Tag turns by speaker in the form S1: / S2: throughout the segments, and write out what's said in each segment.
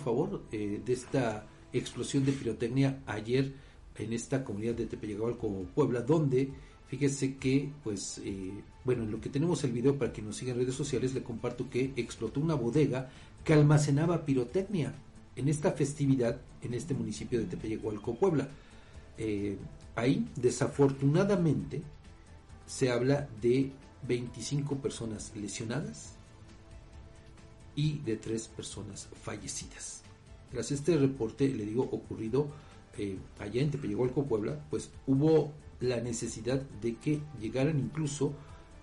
S1: favor, eh, de esta explosión de pirotecnia ayer en esta comunidad de Tepeyagualco, Puebla, donde fíjese que, pues, eh, bueno, en lo que tenemos el video para que nos sigan en redes sociales, le comparto que explotó una bodega que almacenaba pirotecnia en esta festividad en este municipio de Tepeyagualco, Puebla. Eh, ahí, desafortunadamente, se habla de 25 personas lesionadas y de tres personas fallecidas. Tras este reporte, le digo, ocurrido eh, allá en Tepeyagualco, Puebla, pues hubo la necesidad de que llegaran incluso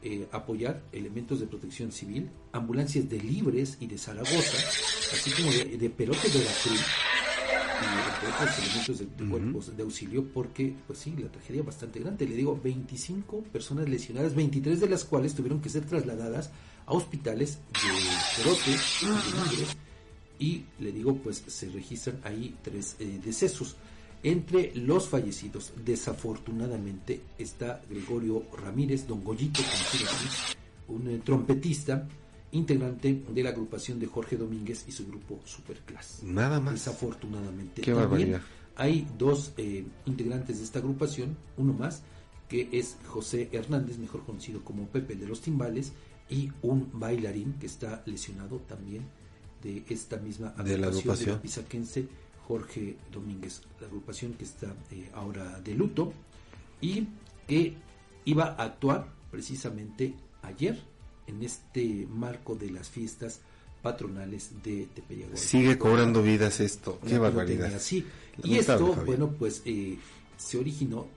S1: eh, apoyar elementos de protección civil, ambulancias de Libres y de Zaragoza, así como de, de Perote de la Cruz y otros elementos de, cuerpos de auxilio porque, pues sí, la tragedia bastante grande. Le digo, 25 personas lesionadas, 23 de las cuales tuvieron que ser trasladadas a hospitales de Perote y le digo, pues se registran ahí tres eh, decesos. Entre los fallecidos, desafortunadamente, está Gregorio Ramírez, Don Goyito, un eh, trompetista, integrante de la agrupación de Jorge Domínguez y su grupo Superclass.
S2: Nada más.
S1: Desafortunadamente.
S2: Qué barbaridad.
S1: Hay dos eh, integrantes de esta agrupación, uno más, que es José Hernández, mejor conocido como Pepe de los Timbales, y un bailarín que está lesionado también de esta misma agrupación
S2: de la agrupación
S1: pisaquense Jorge Domínguez, la agrupación que está eh, ahora de luto y que iba a actuar precisamente ayer en este marco de las fiestas patronales de Tepeyaguay.
S2: Sigue cobrando vidas esto, qué barbaridad.
S1: Sí, y esto, bueno, pues eh, se originó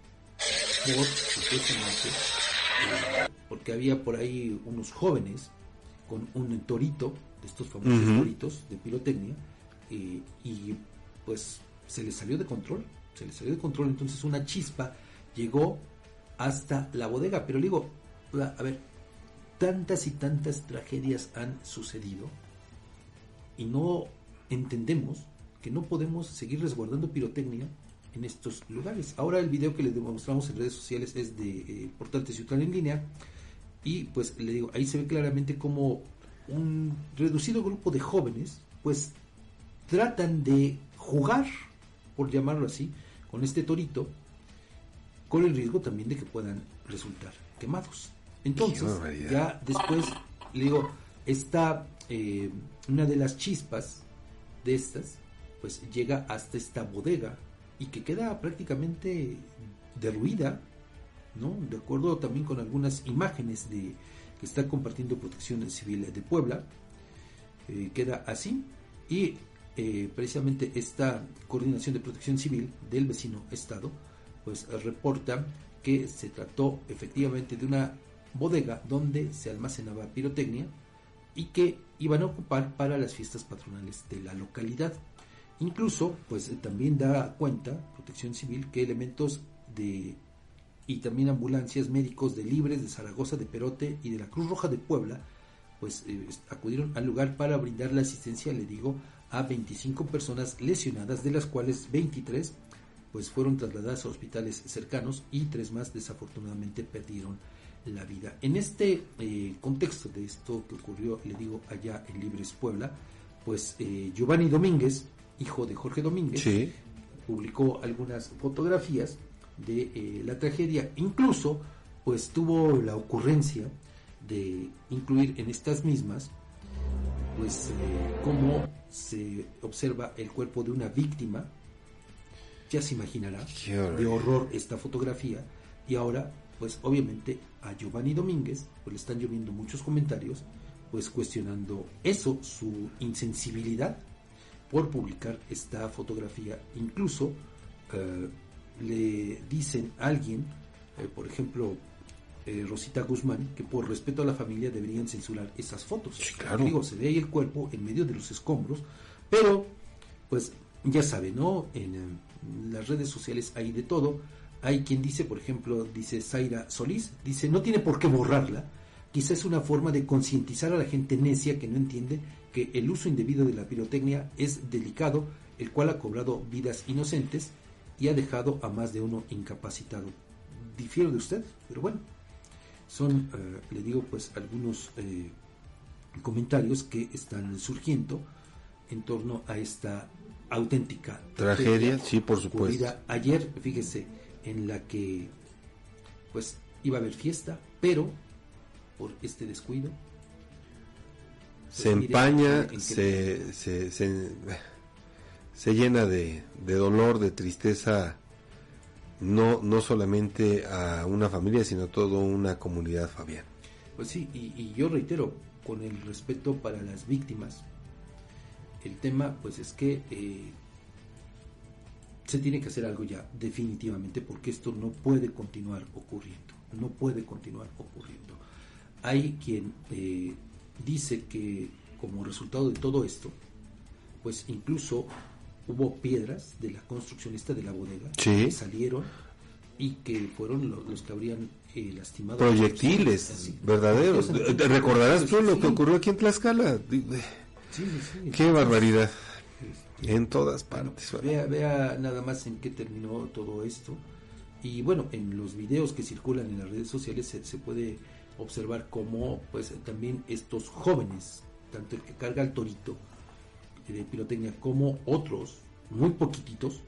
S1: por, supuestamente, eh, porque había por ahí unos jóvenes con un torito de estos famosos toritos de pirotecnia eh, y pues se les salió de control, se les salió de control, entonces una chispa llegó hasta la bodega, pero digo, a ver, tantas y tantas tragedias han sucedido y no entendemos que no podemos seguir resguardando pirotecnia en estos lugares. Ahora el video que les demostramos en redes sociales es de eh, Portante Ciudad en línea y pues le digo, ahí se ve claramente como un reducido grupo de jóvenes pues tratan de jugar, por llamarlo así, con este torito, con el riesgo también de que puedan resultar quemados. Entonces, ya después, le digo, está eh, una de las chispas de estas, pues llega hasta esta bodega y que queda prácticamente derruida, ¿no? De acuerdo también con algunas imágenes de que está compartiendo Protección Civil de Puebla, eh, queda así y eh, precisamente esta coordinación de protección civil del vecino estado pues reporta que se trató efectivamente de una bodega donde se almacenaba pirotecnia y que iban a ocupar para las fiestas patronales de la localidad. Incluso, pues también da cuenta Protección Civil que elementos de y también ambulancias médicos de Libres, de Zaragoza, de Perote y de la Cruz Roja de Puebla, pues eh, acudieron al lugar para brindar la asistencia, le digo, a 25 personas lesionadas, de las cuales 23 pues fueron trasladadas a hospitales cercanos y tres más desafortunadamente perdieron la vida. En este eh, contexto de esto que ocurrió, le digo, allá en Libres Puebla, pues eh, Giovanni Domínguez, hijo de Jorge Domínguez, publicó algunas fotografías de eh, la tragedia. Incluso, pues tuvo la ocurrencia de incluir en estas mismas, pues eh, cómo se observa el cuerpo de una víctima. Ya se imaginará de horror esta fotografía. Y ahora, pues obviamente a Giovanni Domínguez, pues le están lloviendo muchos comentarios, pues cuestionando eso, su insensibilidad por publicar esta fotografía. Incluso eh, le dicen a alguien, eh, por ejemplo, eh, Rosita Guzmán, que por respeto a la familia deberían censurar esas fotos. Digo, se ve ahí el cuerpo en medio de los escombros, pero pues ya sabe, ¿no? En, en las redes sociales hay de todo. Hay quien dice, por ejemplo, dice Zaira Solís, dice, no tiene por qué borrarla. Quizás es una forma de concientizar a la gente necia que no entiende que el uso indebido de la pirotecnia es delicado, el cual ha cobrado vidas inocentes y ha dejado a más de uno incapacitado. Difiero de usted, pero bueno, son, eh, le digo, pues algunos eh, comentarios que están surgiendo en torno a esta auténtica
S2: tragedia, sí, por supuesto.
S1: Ayer, fíjese, en la que pues iba a haber fiesta, pero por este descuido
S2: se pues, empaña, se, se, se, llena de, de, dolor, de tristeza, no, no solamente a una familia, sino a toda una comunidad, Fabián.
S1: Pues sí, y, yo reitero, con el respeto para las víctimas, el tema pues es que eh, se tiene que hacer algo ya, definitivamente, porque esto no puede continuar ocurriendo, no puede continuar ocurriendo. Hay quien eh, dice que como resultado de todo esto, pues incluso hubo piedras de la construccionista de la bodega que salieron y que fueron los, que habrían eh, lastimado.
S2: Proyectiles, verdaderos. Recordarás tú lo que ocurrió aquí en Tlaxcala. Qué barbaridad. En todas partes.
S1: vea, vea nada más en qué terminó todo esto. Y bueno, en los videos que circulan en las redes sociales se, se puede observar cómo pues también estos jóvenes, tanto el que carga el torito de pirotecnia como otros, muy poquititos,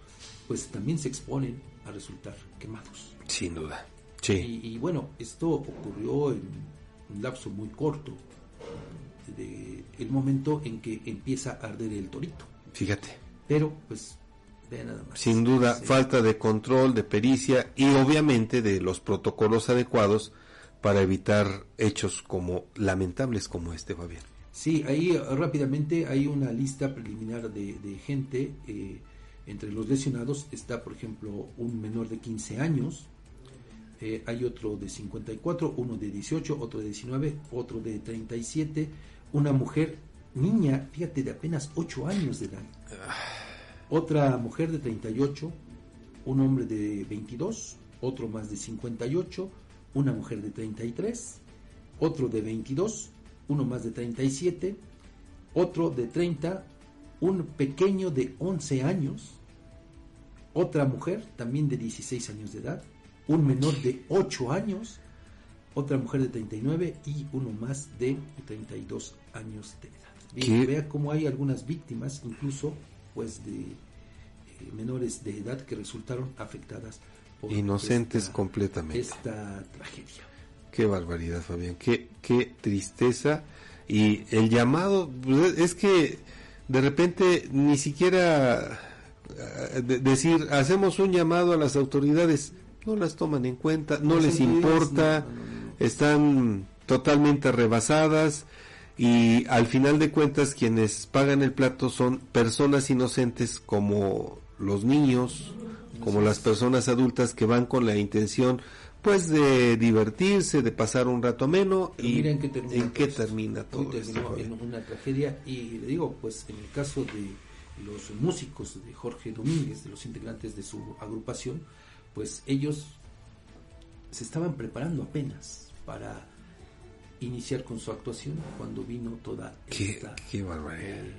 S1: pues también se exponen a resultar quemados.
S2: Sin duda.
S1: Sí. Y, bueno, esto ocurrió en un lapso muy corto, de el momento en que empieza a arder el torito.
S2: Fíjate.
S1: Pero, pues, nada más.
S2: Sin duda, falta de control, de pericia y obviamente de los protocolos adecuados para evitar hechos como lamentables como este, Fabián.
S1: Sí, ahí rápidamente hay una lista preliminar de, gente. Eh, entre los lesionados está, por ejemplo, un menor de 15 años, eh, hay otro de 54, uno de 18, otro de 19, otro de 37, una mujer, niña, fíjate, de apenas 8 años de edad, otra mujer de 38, un hombre de 22, otro más de 58, una mujer de 33, otro de 22, uno más de 37, otro de 30, un pequeño de 11 años, otra mujer también de 16 años de edad, un menor de 8 años, otra mujer de 39 y uno más de 32 años de edad. vea cómo hay algunas víctimas, incluso pues de eh, menores de edad que resultaron afectadas
S2: por inocentes completamente
S1: esta tragedia.
S2: Qué barbaridad, Fabián, qué, qué tristeza. Y el llamado, pues, es que de repente ni siquiera eh, decir, hacemos un llamado a las autoridades, no las toman en cuenta, no les importa, están totalmente rebasadas y al final de cuentas quienes pagan el plato son personas inocentes como los niños, como las personas adultas que van con la intención pues de divertirse, de pasar un rato ameno y
S1: en qué termina,
S2: en qué termina todo
S1: esto. En una tragedia y le digo, pues en el caso de los músicos de Jorge Domínguez, de los integrantes de su agrupación, pues ellos se estaban preparando apenas para iniciar con su actuación cuando vino toda
S2: esta qué barbaridad. Eh,